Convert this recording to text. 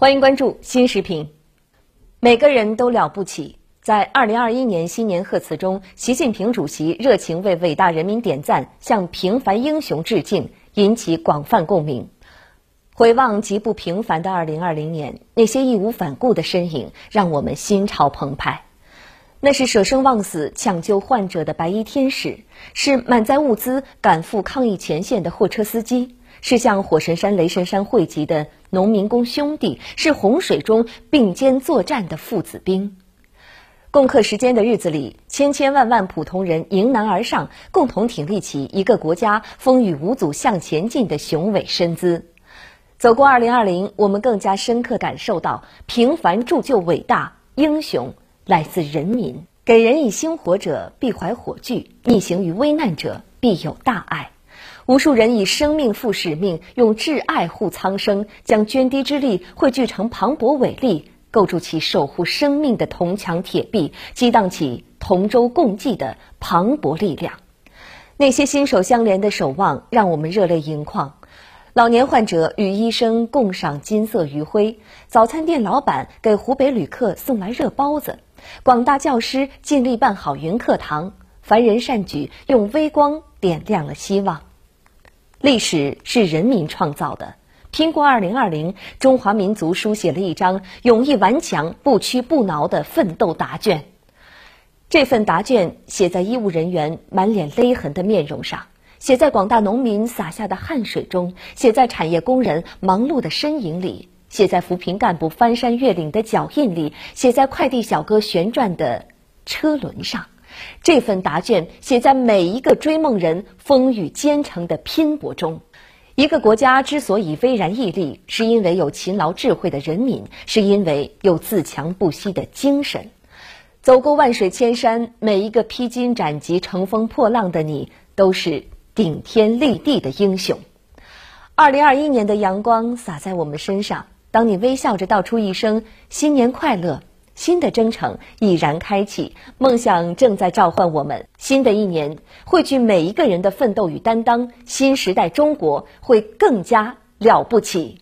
欢迎关注新视频。每个人都了不起。在二零二一年新年贺词中，习近平主席热情为伟大人民点赞，向平凡英雄致敬，引起广泛共鸣。回望极不平凡的二零二零年，那些义无反顾的身影让我们心潮澎湃。那是舍生忘死抢救患者的白衣天使，是满载物资赶赴抗疫前线的货车司机。是向火神山、雷神山汇集的农民工兄弟，是洪水中并肩作战的父子兵。共克时艰的日子里，千千万万普通人迎难而上，共同挺立起一个国家风雨无阻向前进的雄伟身姿。走过二零二零，我们更加深刻感受到：平凡铸就伟大，英雄来自人民。给人以星火者，必怀火炬；逆行于危难者，必有大爱。无数人以生命赴使命，用挚爱护苍生，将涓滴之力汇聚成磅礴伟力，构筑起守护生命的铜墙铁壁，激荡起同舟共济的磅礴力量。那些心手相连的守望，让我们热泪盈眶。老年患者与医生共赏金色余晖，早餐店老板给湖北旅客送来热包子，广大教师尽力办好云课堂，凡人善举用微光点亮了希望。历史是人民创造的，拼过二零二零，中华民族书写了一张勇毅顽强、不屈不挠的奋斗答卷。这份答卷写在医务人员满脸勒痕的面容上，写在广大农民洒下的汗水中，写在产业工人忙碌的身影里，写在扶贫干部翻山越岭的脚印里，写在快递小哥旋转的车轮上。这份答卷写在每一个追梦人风雨兼程的拼搏中。一个国家之所以巍然屹立，是因为有勤劳智慧的人民，是因为有自强不息的精神。走过万水千山，每一个披荆斩棘、乘风破浪的你，都是顶天立地的英雄。二零二一年的阳光洒在我们身上，当你微笑着道出一声“新年快乐”。新的征程已然开启，梦想正在召唤我们。新的一年，汇聚每一个人的奋斗与担当，新时代中国会更加了不起。